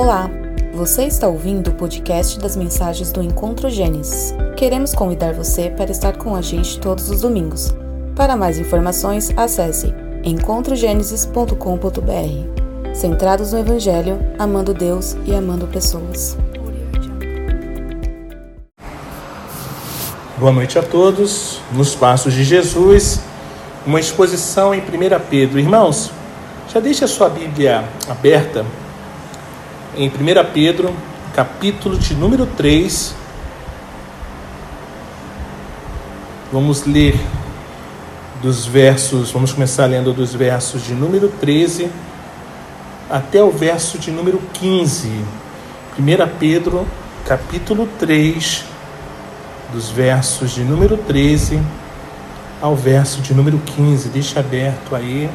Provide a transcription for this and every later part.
Olá, você está ouvindo o podcast das mensagens do Encontro Gênesis. Queremos convidar você para estar com a gente todos os domingos. Para mais informações, acesse encontrogenesis.com.br. Centrados no Evangelho, amando Deus e amando pessoas. Boa noite a todos. Nos Passos de Jesus, uma exposição em 1 Pedro. Irmãos, já deixe a sua Bíblia aberta em 1 Pedro, capítulo de número 3. Vamos ler dos versos, vamos começar lendo dos versos de número 13 até o verso de número 15. 1 Pedro, capítulo 3, dos versos de número 13 ao verso de número 15. Deixa aberto aí,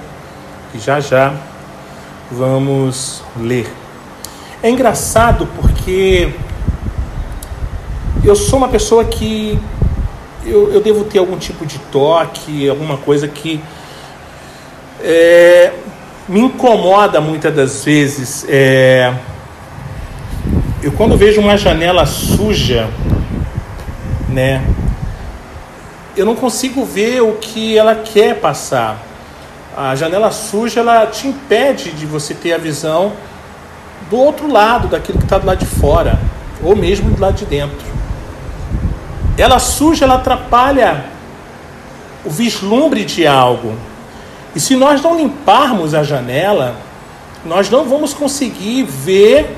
que já já vamos ler. É engraçado porque eu sou uma pessoa que eu, eu devo ter algum tipo de toque, alguma coisa que é, me incomoda muitas das vezes. É, eu quando vejo uma janela suja, né, eu não consigo ver o que ela quer passar. A janela suja ela te impede de você ter a visão do outro lado, daquilo que está do lado de fora, ou mesmo do lado de dentro. Ela suja, ela atrapalha o vislumbre de algo. E se nós não limparmos a janela, nós não vamos conseguir ver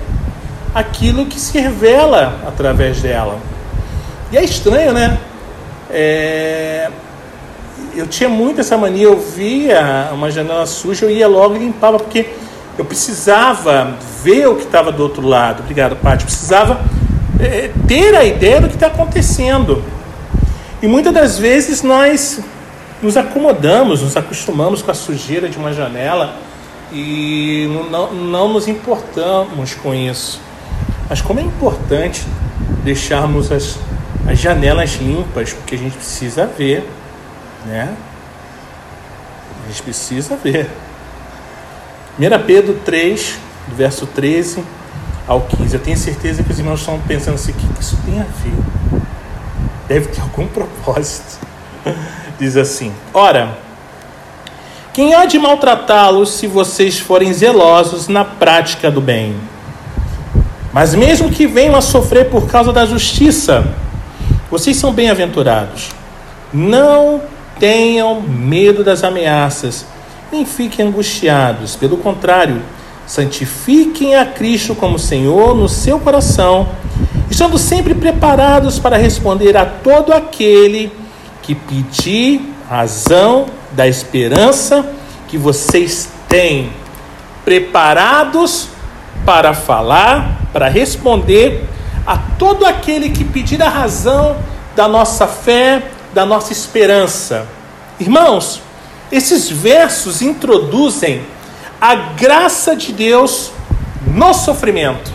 aquilo que se revela através dela. E é estranho, né? É... Eu tinha muito essa mania, eu via uma janela suja, eu ia logo e limpava, porque eu precisava ver o que estava do outro lado. Obrigado, Paty. Precisava é, ter a ideia do que está acontecendo. E muitas das vezes nós nos acomodamos, nos acostumamos com a sujeira de uma janela e não, não nos importamos com isso. Mas como é importante deixarmos as, as janelas limpas, porque a gente precisa ver, né? A gente precisa ver. 1 Pedro 3, do verso 13 ao 15. Eu tenho certeza que os irmãos estão pensando assim: o que isso tem a ver? Deve ter algum propósito. Diz assim: Ora, quem há de maltratá-los se vocês forem zelosos na prática do bem? Mas mesmo que venham a sofrer por causa da justiça, vocês são bem-aventurados. Não tenham medo das ameaças nem fiquem angustiados. Pelo contrário, santifiquem a Cristo como Senhor no seu coração, estando sempre preparados para responder a todo aquele que pedir razão da esperança que vocês têm, preparados para falar, para responder a todo aquele que pedir a razão da nossa fé, da nossa esperança. Irmãos, esses versos introduzem a graça de Deus no sofrimento.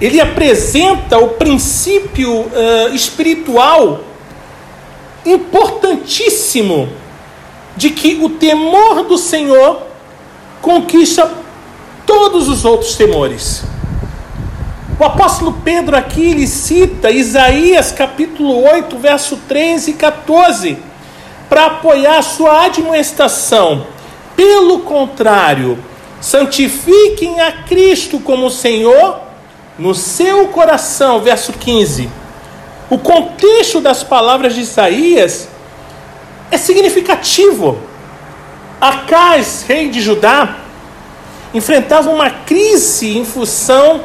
Ele apresenta o princípio uh, espiritual importantíssimo de que o temor do Senhor conquista todos os outros temores. O apóstolo Pedro aqui ele cita Isaías capítulo 8, verso 13 e 14 para apoiar sua admoestação. Pelo contrário, santifiquem a Cristo como Senhor no seu coração. Verso 15. O contexto das palavras de Isaías é significativo. Acais, rei de Judá, enfrentava uma crise em função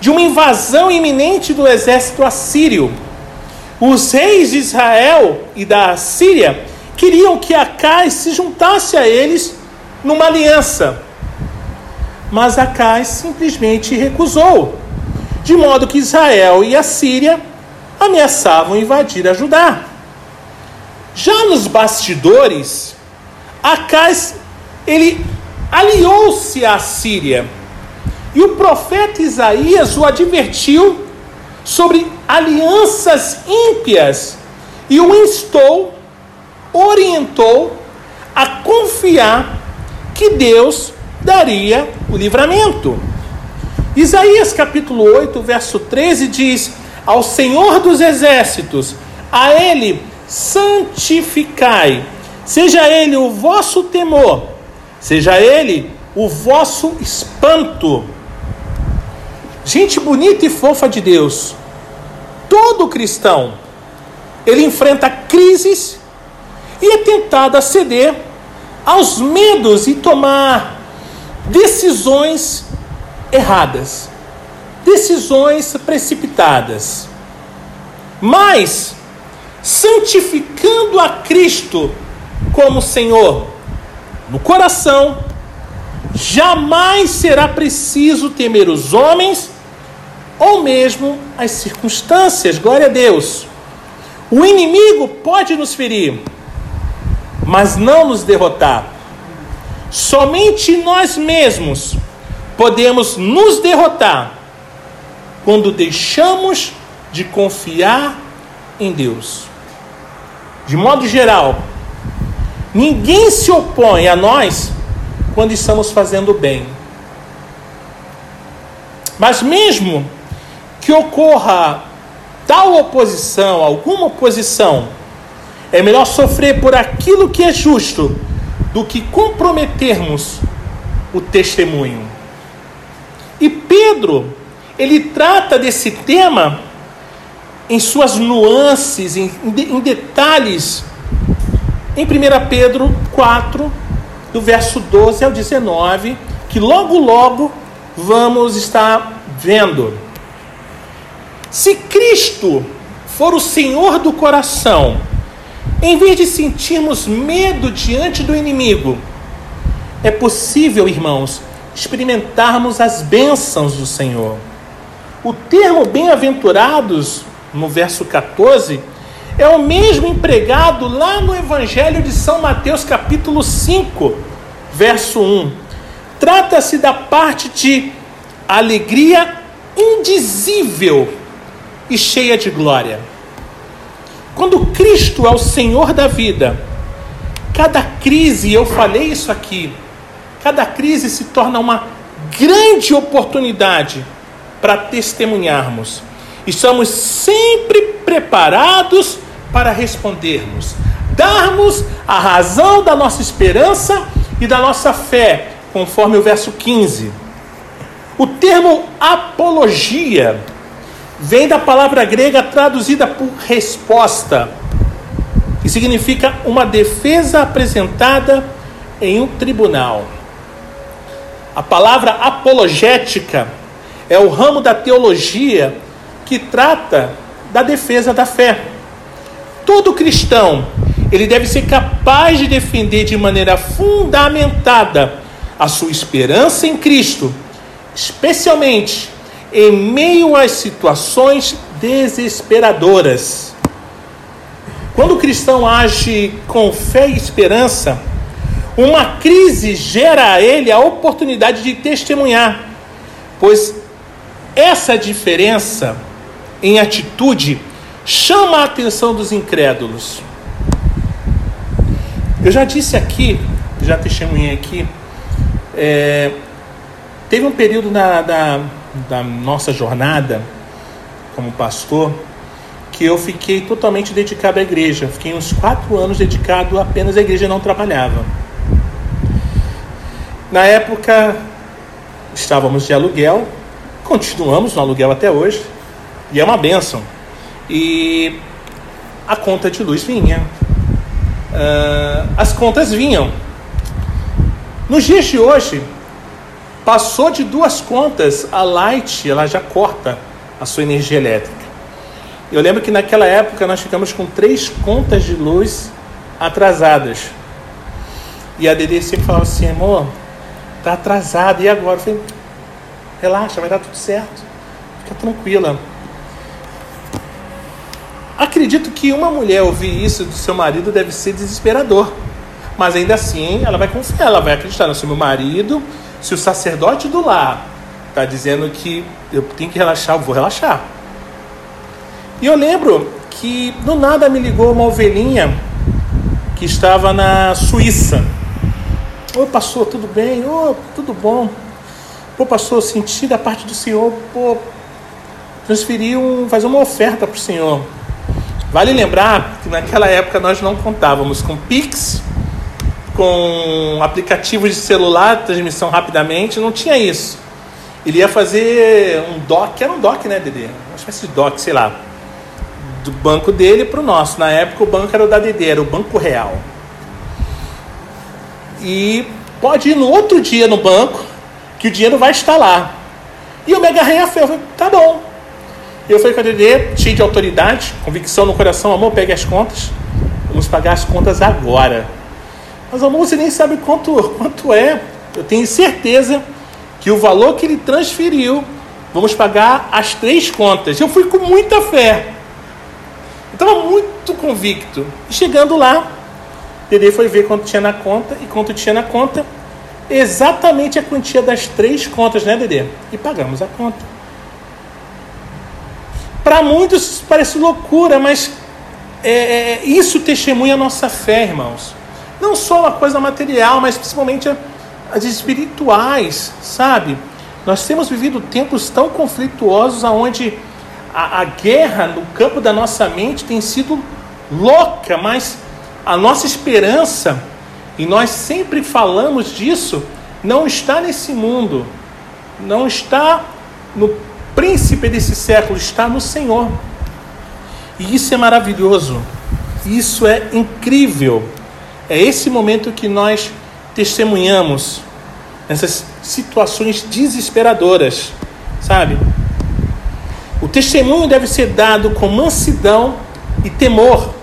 de uma invasão iminente do exército assírio. Os reis de Israel e da Síria queriam que Acais se juntasse a eles numa aliança. Mas Acais simplesmente recusou, de modo que Israel e a Síria ameaçavam invadir a Judá. Já nos bastidores, Acais ele aliou-se à Síria. E o profeta Isaías o advertiu sobre alianças ímpias e o instou, orientou a confiar que Deus daria o livramento. Isaías capítulo 8, verso 13 diz: Ao Senhor dos exércitos, a Ele santificai, seja Ele o vosso temor, seja Ele o vosso espanto. Gente bonita e fofa de Deus, todo cristão, ele enfrenta crises e é tentado a ceder aos medos e tomar decisões erradas, decisões precipitadas. Mas, santificando a Cristo como Senhor no coração, jamais será preciso temer os homens ou mesmo as circunstâncias. Glória a Deus. O inimigo pode nos ferir, mas não nos derrotar. Somente nós mesmos podemos nos derrotar quando deixamos de confiar em Deus. De modo geral, ninguém se opõe a nós quando estamos fazendo bem. Mas mesmo que ocorra tal oposição, alguma oposição, é melhor sofrer por aquilo que é justo do que comprometermos o testemunho. E Pedro, ele trata desse tema em suas nuances, em, em detalhes, em 1 Pedro 4, do verso 12 ao 19, que logo, logo vamos estar vendo. Se Cristo for o Senhor do coração, em vez de sentirmos medo diante do inimigo, é possível, irmãos, experimentarmos as bênçãos do Senhor. O termo bem-aventurados, no verso 14, é o mesmo empregado lá no Evangelho de São Mateus, capítulo 5, verso 1. Trata-se da parte de alegria indizível e cheia de glória. Quando Cristo é o Senhor da vida, cada crise, eu falei isso aqui, cada crise se torna uma grande oportunidade para testemunharmos. Estamos sempre preparados para respondermos, darmos a razão da nossa esperança e da nossa fé, conforme o verso 15. O termo apologia vem da palavra grega traduzida por resposta, que significa uma defesa apresentada em um tribunal. A palavra apologética é o ramo da teologia que trata da defesa da fé. Todo cristão, ele deve ser capaz de defender de maneira fundamentada a sua esperança em Cristo, especialmente em meio às situações desesperadoras. Quando o cristão age com fé e esperança, uma crise gera a ele a oportunidade de testemunhar, pois essa diferença em atitude chama a atenção dos incrédulos. Eu já disse aqui, já testemunhei aqui, é, teve um período na, da, da nossa jornada como pastor que eu fiquei totalmente dedicado à igreja. Fiquei uns quatro anos dedicado apenas à igreja e não trabalhava. Na época, estávamos de aluguel, continuamos no aluguel até hoje, e é uma benção. E a conta de luz vinha, uh, as contas vinham. Nos dias de hoje, passou de duas contas, a Light ela já corta a sua energia elétrica. Eu lembro que naquela época nós ficamos com três contas de luz atrasadas. E a Dede sempre falava assim, amor, Está atrasada. E agora? Eu falei, relaxa, vai dar tudo certo. Fica tranquila. Acredito que uma mulher ouvir isso do seu marido deve ser desesperador. Mas ainda assim, ela vai confiar, ela vai acreditar no seu marido. Se o sacerdote do lar está dizendo que eu tenho que relaxar, eu vou relaxar. E eu lembro que do nada me ligou uma ovelhinha que estava na Suíça. Oi, pastor, tudo bem? Oh, tudo bom. Pô, pastor, senti da parte do Senhor, pô, transferir um, fazer uma oferta para o Senhor. Vale lembrar que naquela época nós não contávamos com Pix, com aplicativos de celular, transmissão rapidamente, não tinha isso. Ele ia fazer um DOC, era um DOC, né, Dedê? Uma espécie de DOC, sei lá, do banco dele para o nosso. Na época o banco era o da Dedê, era o Banco Real. E pode ir no outro dia no banco, que o dinheiro vai estar lá. E eu me agarrei a fé, eu falei, tá bom. Eu falei com a Dedê, cheio de autoridade, convicção no coração, amor, pegue as contas. Vamos pagar as contas agora. Mas amor, você nem sabe quanto, quanto é. Eu tenho certeza que o valor que ele transferiu, vamos pagar as três contas. Eu fui com muita fé. Eu estava muito convicto. E chegando lá, Dedê foi ver quanto tinha na conta e quanto tinha na conta. Exatamente a quantia das três contas, né, Dedê? E pagamos a conta. Para muitos parece loucura, mas é, é, isso testemunha a nossa fé, irmãos. Não só a coisa material, mas principalmente as espirituais, sabe? Nós temos vivido tempos tão conflituosos aonde a, a guerra no campo da nossa mente tem sido louca, mas a nossa esperança, e nós sempre falamos disso, não está nesse mundo, não está no príncipe desse século está no Senhor. E isso é maravilhoso. Isso é incrível. É esse momento que nós testemunhamos essas situações desesperadoras, sabe? O testemunho deve ser dado com mansidão e temor,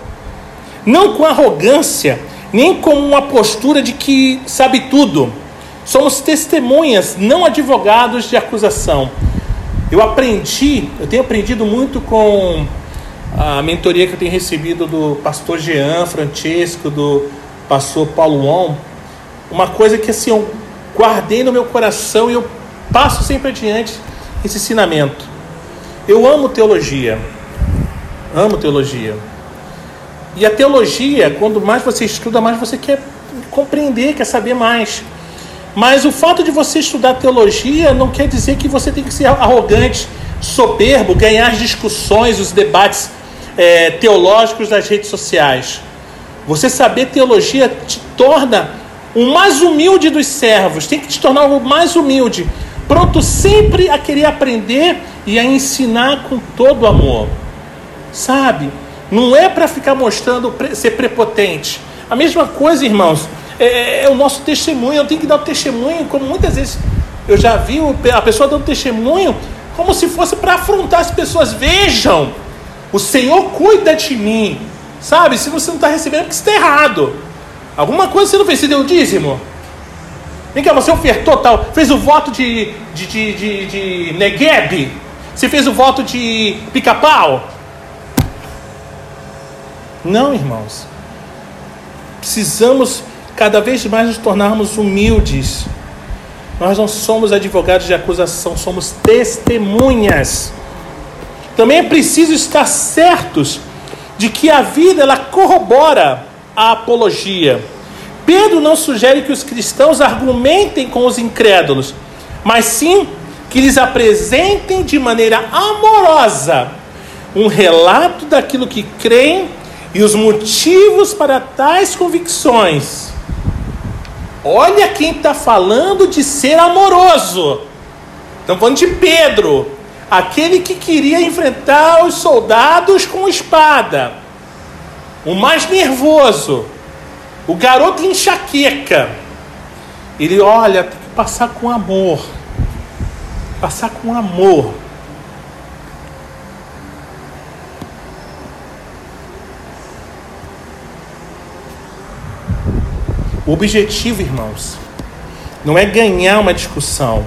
não com arrogância, nem com uma postura de que sabe tudo. Somos testemunhas, não advogados de acusação. Eu aprendi, eu tenho aprendido muito com a mentoria que eu tenho recebido do pastor Jean Francesco, do pastor Paulo On, uma coisa que assim eu guardei no meu coração e eu passo sempre adiante esse ensinamento. Eu amo teologia. Amo teologia. E a teologia, quando mais você estuda, mais você quer compreender, quer saber mais. Mas o fato de você estudar teologia não quer dizer que você tem que ser arrogante, soberbo, ganhar as discussões, os debates é, teológicos das redes sociais. Você saber teologia te torna o mais humilde dos servos, tem que te tornar o mais humilde, pronto sempre a querer aprender e a ensinar com todo amor. Sabe? Não é para ficar mostrando ser prepotente. A mesma coisa, irmãos, é, é, é, o nosso testemunho. Eu tenho que dar o testemunho, como muitas vezes eu já vi a pessoa dando testemunho, como se fosse para afrontar as pessoas. Vejam, o Senhor cuida de mim. Sabe? Se você não está recebendo, é porque está errado. Alguma coisa você não fez. Você deu o dízimo? Vem cá, você ofertou tal. Fez o voto de, de, de, de, de Negueb? Você fez o voto de pica-pau? Não, irmãos. Precisamos cada vez mais nos tornarmos humildes. Nós não somos advogados de acusação, somos testemunhas. Também é preciso estar certos de que a vida ela corrobora a apologia. Pedro não sugere que os cristãos argumentem com os incrédulos, mas sim que lhes apresentem de maneira amorosa um relato daquilo que creem e os motivos para tais convicções. Olha quem está falando de ser amoroso. Estamos falando de Pedro, aquele que queria enfrentar os soldados com espada, o mais nervoso, o garoto enxaqueca. Ele olha, tem que passar com amor, passar com amor. O objetivo, irmãos, não é ganhar uma discussão,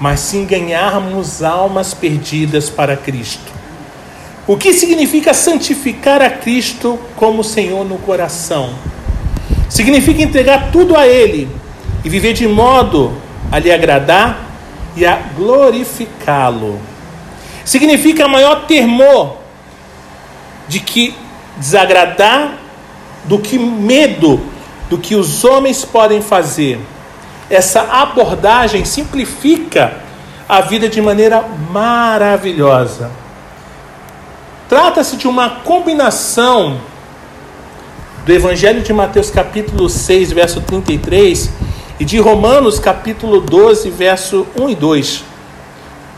mas sim ganharmos almas perdidas para Cristo. O que significa santificar a Cristo como Senhor no coração? Significa entregar tudo a Ele e viver de modo a lhe agradar e a glorificá-lo. Significa maior temor de que desagradar do que medo do que os homens podem fazer. Essa abordagem simplifica a vida de maneira maravilhosa. Trata-se de uma combinação do Evangelho de Mateus, capítulo 6, verso 33, e de Romanos, capítulo 12, verso 1 e 2.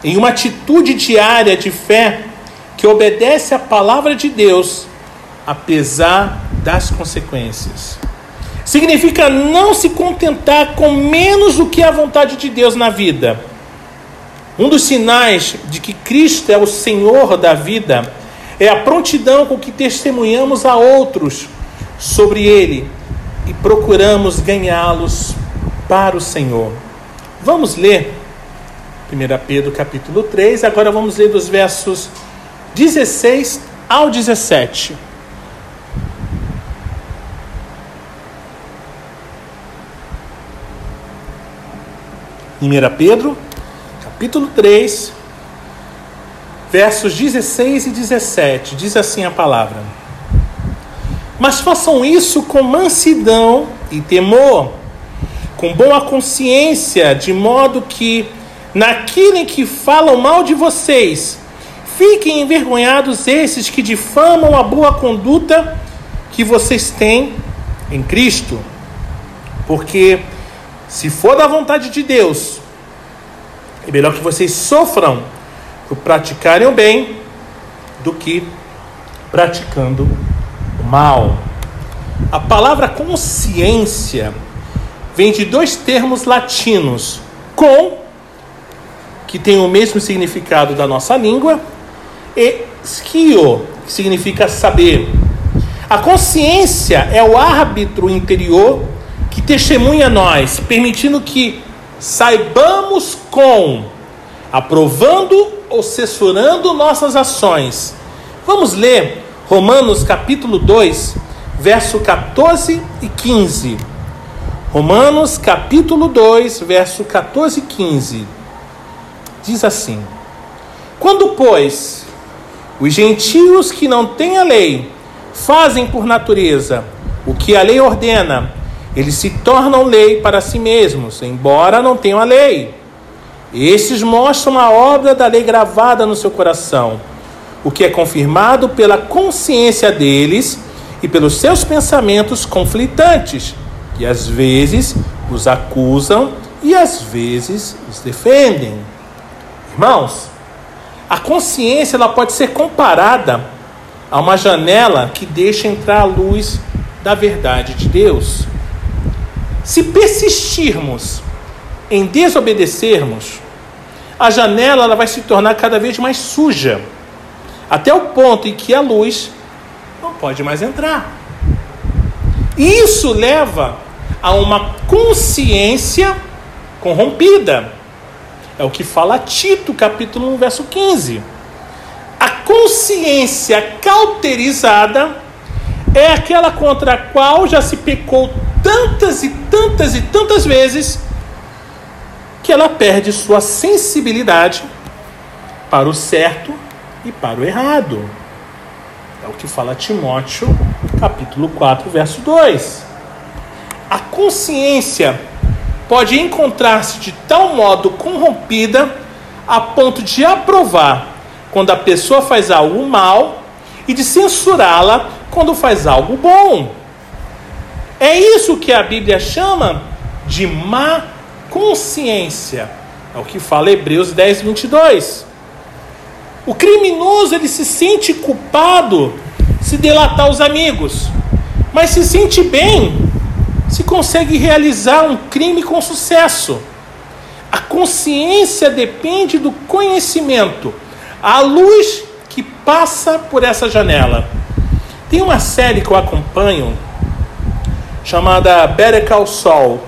Em uma atitude diária de fé que obedece à palavra de Deus, apesar das consequências. Significa não se contentar com menos do que a vontade de Deus na vida. Um dos sinais de que Cristo é o Senhor da vida é a prontidão com que testemunhamos a outros sobre Ele e procuramos ganhá-los para o Senhor. Vamos ler 1 Pedro capítulo 3, agora vamos ler dos versos 16 ao 17. 1 Pedro, capítulo 3, versos 16 e 17. Diz assim a palavra: Mas façam isso com mansidão e temor, com boa consciência, de modo que, naquilo em que falam mal de vocês, fiquem envergonhados esses que difamam a boa conduta que vocês têm em Cristo. Porque se for da vontade de Deus, é melhor que vocês sofram por praticarem o bem do que praticando o mal. A palavra consciência vem de dois termos latinos: com, que tem o mesmo significado da nossa língua, e schio, que significa saber. A consciência é o árbitro interior que testemunha nós, permitindo que saibamos com, aprovando ou censurando nossas ações. Vamos ler Romanos capítulo 2, verso 14 e 15. Romanos capítulo 2, verso 14 e 15. Diz assim: Quando, pois, os gentios que não têm a lei fazem por natureza o que a lei ordena, eles se tornam lei para si mesmos, embora não tenham a lei. Estes mostram a obra da lei gravada no seu coração, o que é confirmado pela consciência deles e pelos seus pensamentos conflitantes, que às vezes os acusam e às vezes os defendem. Irmãos, a consciência ela pode ser comparada a uma janela que deixa entrar a luz da verdade de Deus. Se persistirmos em desobedecermos, a janela ela vai se tornar cada vez mais suja, até o ponto em que a luz não pode mais entrar. Isso leva a uma consciência corrompida. É o que fala Tito, capítulo 1, verso 15. A consciência cauterizada é aquela contra a qual já se pecou tantas e tantas e tantas vezes que ela perde sua sensibilidade para o certo e para o errado. É o que fala Timóteo, capítulo 4, verso 2. A consciência pode encontrar-se de tal modo corrompida a ponto de aprovar quando a pessoa faz algo mal e de censurá-la quando faz algo bom. É isso que a Bíblia chama de má consciência. É o que fala Hebreus 10, 22. O criminoso ele se sente culpado se delatar os amigos, mas se sente bem se consegue realizar um crime com sucesso. A consciência depende do conhecimento, a luz que passa por essa janela. Tem uma série que eu acompanho chamada Better Call Saul.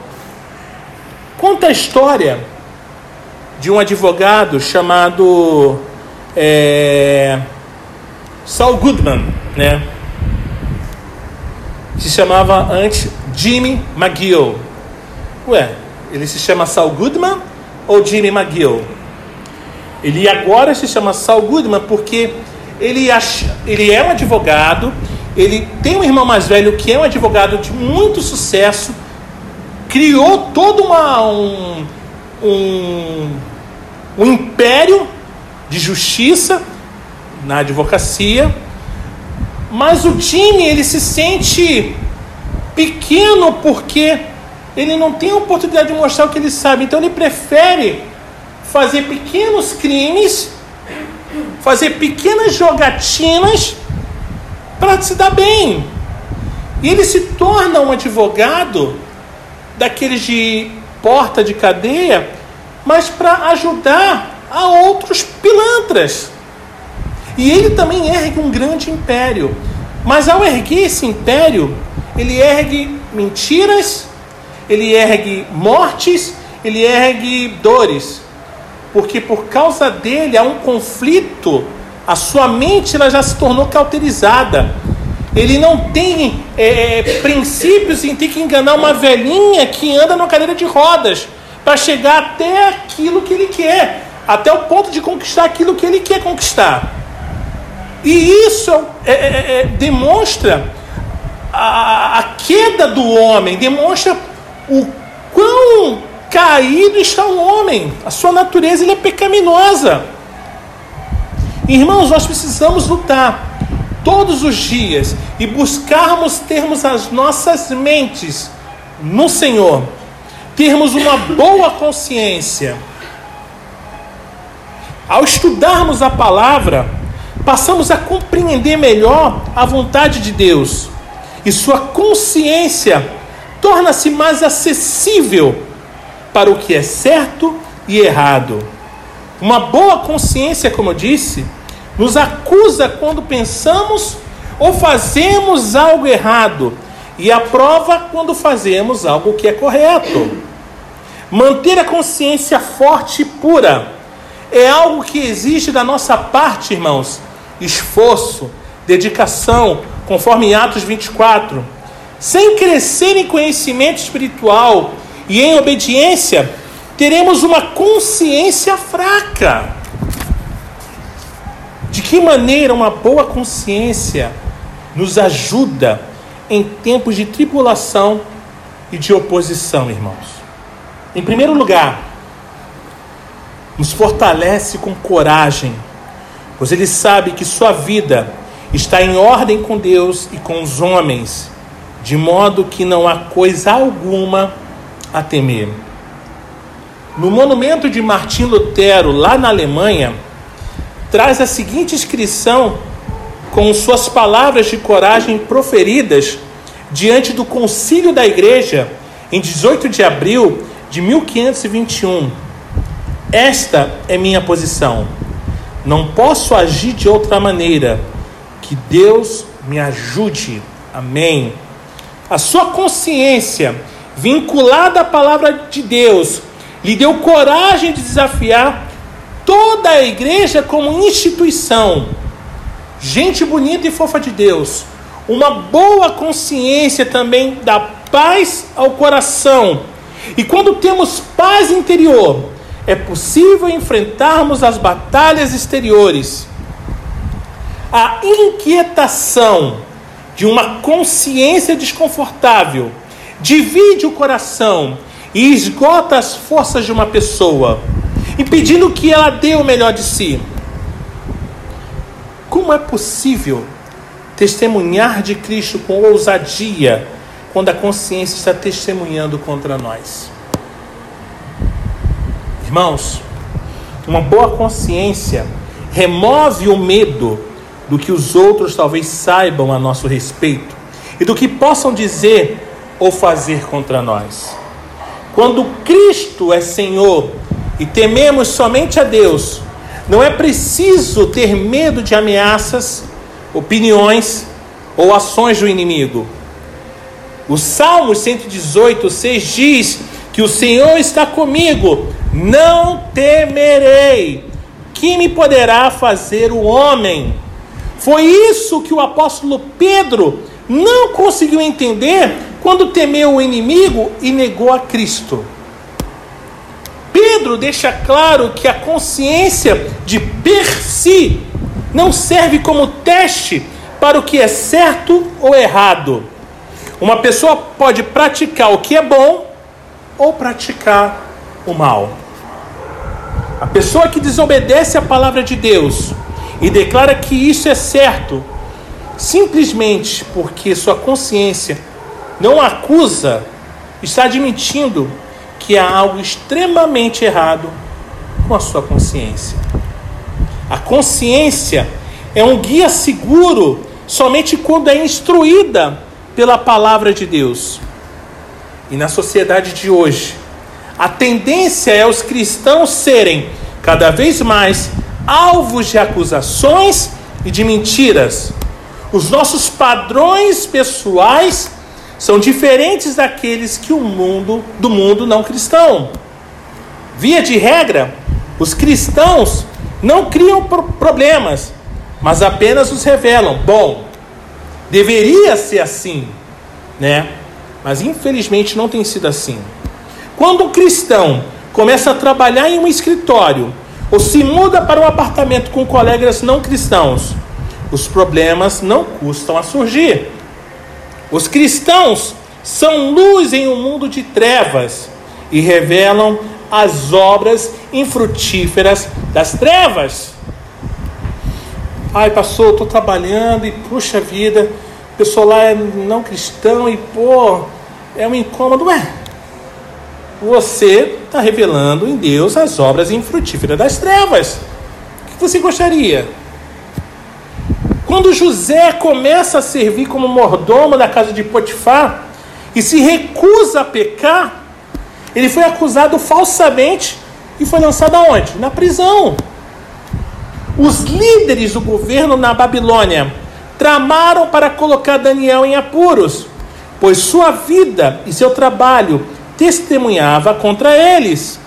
Conta a história de um advogado chamado é, Saul Goodman, né? Se chamava antes Jimmy McGill. Ué, ele se chama Saul Goodman ou Jimmy McGill? Ele agora se chama Saul Goodman porque ele, acha, ele é um advogado ele tem um irmão mais velho que é um advogado de muito sucesso, criou todo uma, um, um, um império de justiça na advocacia, mas o time ele se sente pequeno porque ele não tem a oportunidade de mostrar o que ele sabe, então ele prefere fazer pequenos crimes, fazer pequenas jogatinas para se dar bem. E ele se torna um advogado daqueles de porta de cadeia, mas para ajudar a outros pilantras. E ele também ergue um grande império. Mas ao erguer esse império, ele ergue mentiras, ele ergue mortes, ele ergue dores. Porque por causa dele há um conflito, a sua mente ela já se tornou cauterizada. Ele não tem é, é princípios em ter que enganar uma velhinha que anda numa cadeira de rodas para chegar até aquilo que ele quer, até o ponto de conquistar aquilo que ele quer conquistar. E isso é, é, é, demonstra a, a queda do homem, demonstra o quão caído está o homem. A sua natureza ele é pecaminosa. Irmãos, nós precisamos lutar todos os dias e buscarmos termos as nossas mentes no Senhor, termos uma boa consciência. Ao estudarmos a palavra, passamos a compreender melhor a vontade de Deus e sua consciência torna-se mais acessível para o que é certo e errado. Uma boa consciência, como eu disse, nos acusa quando pensamos ou fazemos algo errado e aprova quando fazemos algo que é correto. Manter a consciência forte e pura é algo que exige da nossa parte, irmãos, esforço, dedicação, conforme em Atos 24. Sem crescer em conhecimento espiritual e em obediência, teremos uma consciência fraca. De que maneira uma boa consciência nos ajuda em tempos de tribulação e de oposição, irmãos? Em primeiro lugar, nos fortalece com coragem pois ele sabe que sua vida está em ordem com Deus e com os homens, de modo que não há coisa alguma a temer. No monumento de Martim Lutero, lá na Alemanha, traz a seguinte inscrição com suas palavras de coragem proferidas diante do concílio da igreja em 18 de abril de 1521. Esta é minha posição não posso agir de outra maneira. Que Deus me ajude. Amém. A sua consciência, vinculada à palavra de Deus, lhe deu coragem de desafiar toda a igreja como instituição. Gente bonita e fofa de Deus. Uma boa consciência também dá paz ao coração. E quando temos paz interior, é possível enfrentarmos as batalhas exteriores. A inquietação de uma consciência desconfortável divide o coração e esgota as forças de uma pessoa, impedindo que ela dê o melhor de si. Como é possível testemunhar de Cristo com ousadia quando a consciência está testemunhando contra nós? Irmãos, uma boa consciência remove o medo do que os outros talvez saibam a nosso respeito e do que possam dizer ou fazer contra nós. Quando Cristo é Senhor e tememos somente a Deus, não é preciso ter medo de ameaças, opiniões ou ações do inimigo. O Salmo 118, 6 diz que o Senhor está comigo, não temerei. Que me poderá fazer o homem? Foi isso que o apóstolo Pedro não conseguiu entender quando temeu o inimigo e negou a Cristo. Pedro deixa claro que a consciência de per si não serve como teste para o que é certo ou errado. Uma pessoa pode praticar o que é bom ou praticar o mal. A pessoa que desobedece à palavra de Deus e declara que isso é certo, simplesmente porque sua consciência não acusa, está admitindo que há algo extremamente errado com a sua consciência. A consciência é um guia seguro somente quando é instruída pela palavra de Deus. E na sociedade de hoje, a tendência é os cristãos serem cada vez mais alvos de acusações e de mentiras. Os nossos padrões pessoais são diferentes daqueles que o mundo do mundo não cristão. Via de regra, os cristãos não criam problemas, mas apenas os revelam. Bom, deveria ser assim, né? Mas infelizmente não tem sido assim. Quando um cristão começa a trabalhar em um escritório ou se muda para um apartamento com colegas não cristãos, os problemas não custam a surgir. Os cristãos são luz em um mundo de trevas e revelam as obras infrutíferas das trevas. Ai, pastor, estou trabalhando e puxa vida, o pessoal lá é não cristão e pô, é um incômodo. Ué, você está revelando em Deus as obras infrutíferas das trevas. O que você gostaria? Quando José começa a servir como mordomo da casa de Potifar e se recusa a pecar, ele foi acusado falsamente e foi lançado aonde? Na prisão. Os líderes do governo na Babilônia tramaram para colocar Daniel em apuros, pois sua vida e seu trabalho testemunhava contra eles.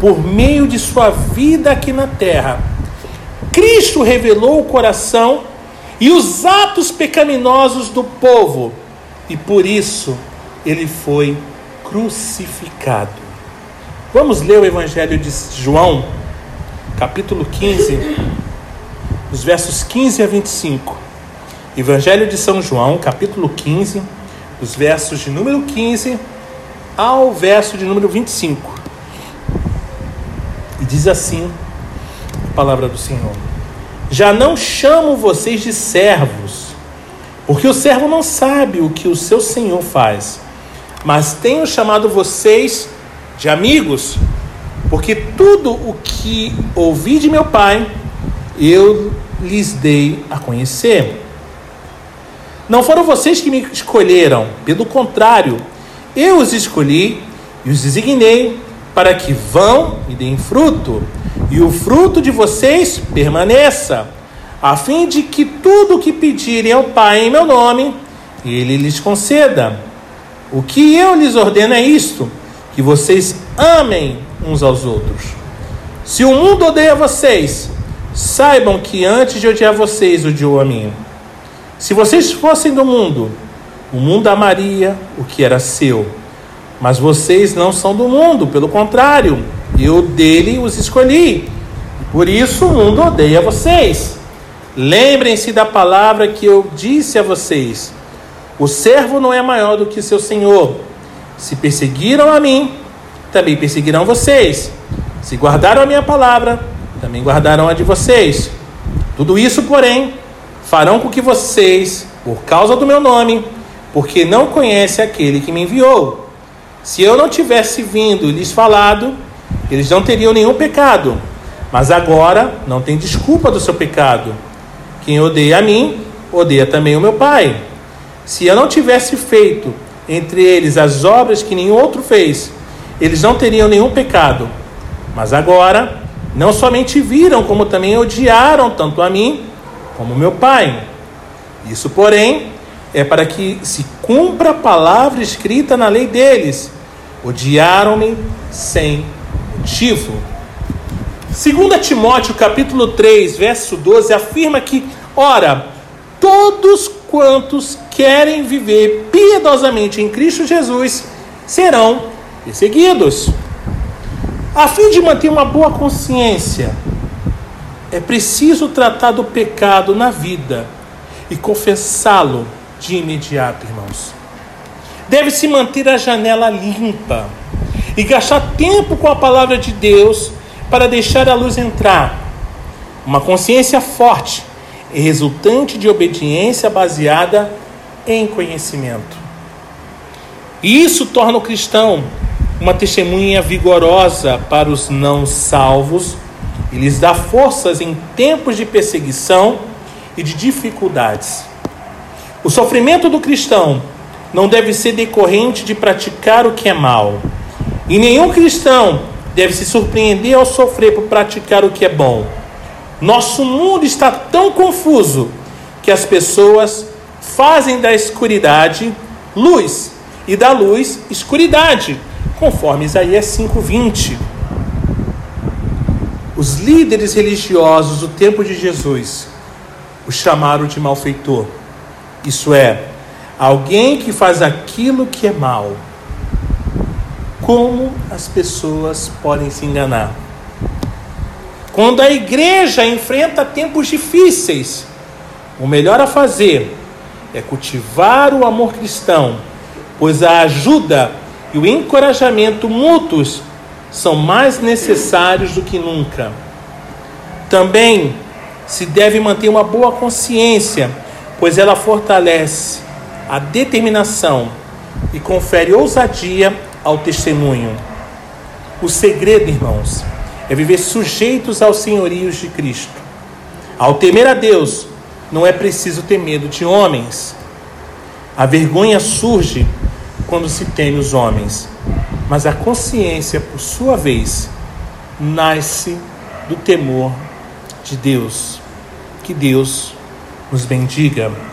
Por meio de sua vida aqui na terra, Cristo revelou o coração e os atos pecaminosos do povo, e por isso ele foi crucificado. Vamos ler o Evangelho de João, capítulo 15, os versos 15 a 25. Evangelho de São João, capítulo 15, os versos de número 15 ao verso de número 25. E diz assim palavra do Senhor: Já não chamo vocês de servos, porque o servo não sabe o que o seu senhor faz, mas tenho chamado vocês de amigos, porque tudo o que ouvi de meu Pai, eu lhes dei a conhecer. Não foram vocês que me escolheram, pelo contrário, eu os escolhi e os designei para que vão e deem fruto, e o fruto de vocês permaneça, a fim de que tudo o que pedirem ao Pai em meu nome, ele lhes conceda. O que eu lhes ordeno é isto: que vocês amem uns aos outros. Se o mundo odeia vocês, saibam que antes de odiar vocês, odiou a mim. Se vocês fossem do mundo, o mundo amaria o que era seu. Mas vocês não são do mundo, pelo contrário, eu dele os escolhi. Por isso o mundo odeia vocês. Lembrem-se da palavra que eu disse a vocês: o servo não é maior do que seu senhor. Se perseguiram a mim, também perseguirão vocês. Se guardaram a minha palavra, também guardarão a de vocês. Tudo isso, porém, farão com que vocês, por causa do meu nome, porque não conhece aquele que me enviou. Se eu não tivesse vindo e lhes falado, eles não teriam nenhum pecado. Mas agora não tem desculpa do seu pecado. Quem odeia a mim, odeia também o meu Pai. Se eu não tivesse feito entre eles as obras que nenhum outro fez, eles não teriam nenhum pecado. Mas agora, não somente viram, como também odiaram tanto a mim como meu Pai. Isso, porém, é para que se cumpra a palavra escrita na lei deles. Odiaram-me sem motivo. 2 Timóteo capítulo 3, verso 12, afirma que, ora, todos quantos querem viver piedosamente em Cristo Jesus serão perseguidos. A fim de manter uma boa consciência, é preciso tratar do pecado na vida e confessá-lo de imediato, irmãos. deve-se manter a janela limpa e gastar tempo com a palavra de Deus para deixar a luz entrar. Uma consciência forte e resultante de obediência baseada em conhecimento. E isso torna o cristão uma testemunha vigorosa para os não salvos e lhes dá forças em tempos de perseguição e de dificuldades. O sofrimento do cristão não deve ser decorrente de praticar o que é mal. E nenhum cristão deve se surpreender ao sofrer por praticar o que é bom. Nosso mundo está tão confuso que as pessoas fazem da escuridade luz e da luz escuridade, conforme Isaías 5:20. Os líderes religiosos do tempo de Jesus o chamaram de malfeitor. Isso é, alguém que faz aquilo que é mal. Como as pessoas podem se enganar? Quando a igreja enfrenta tempos difíceis, o melhor a fazer é cultivar o amor cristão, pois a ajuda e o encorajamento mútuos são mais necessários do que nunca. Também se deve manter uma boa consciência, pois ela fortalece a determinação e confere ousadia ao testemunho. O segredo, irmãos, é viver sujeitos aos senhorios de Cristo. Ao temer a Deus, não é preciso ter medo de homens. A vergonha surge quando se teme os homens, mas a consciência, por sua vez, nasce do temor de Deus. Que Deus nos bendiga.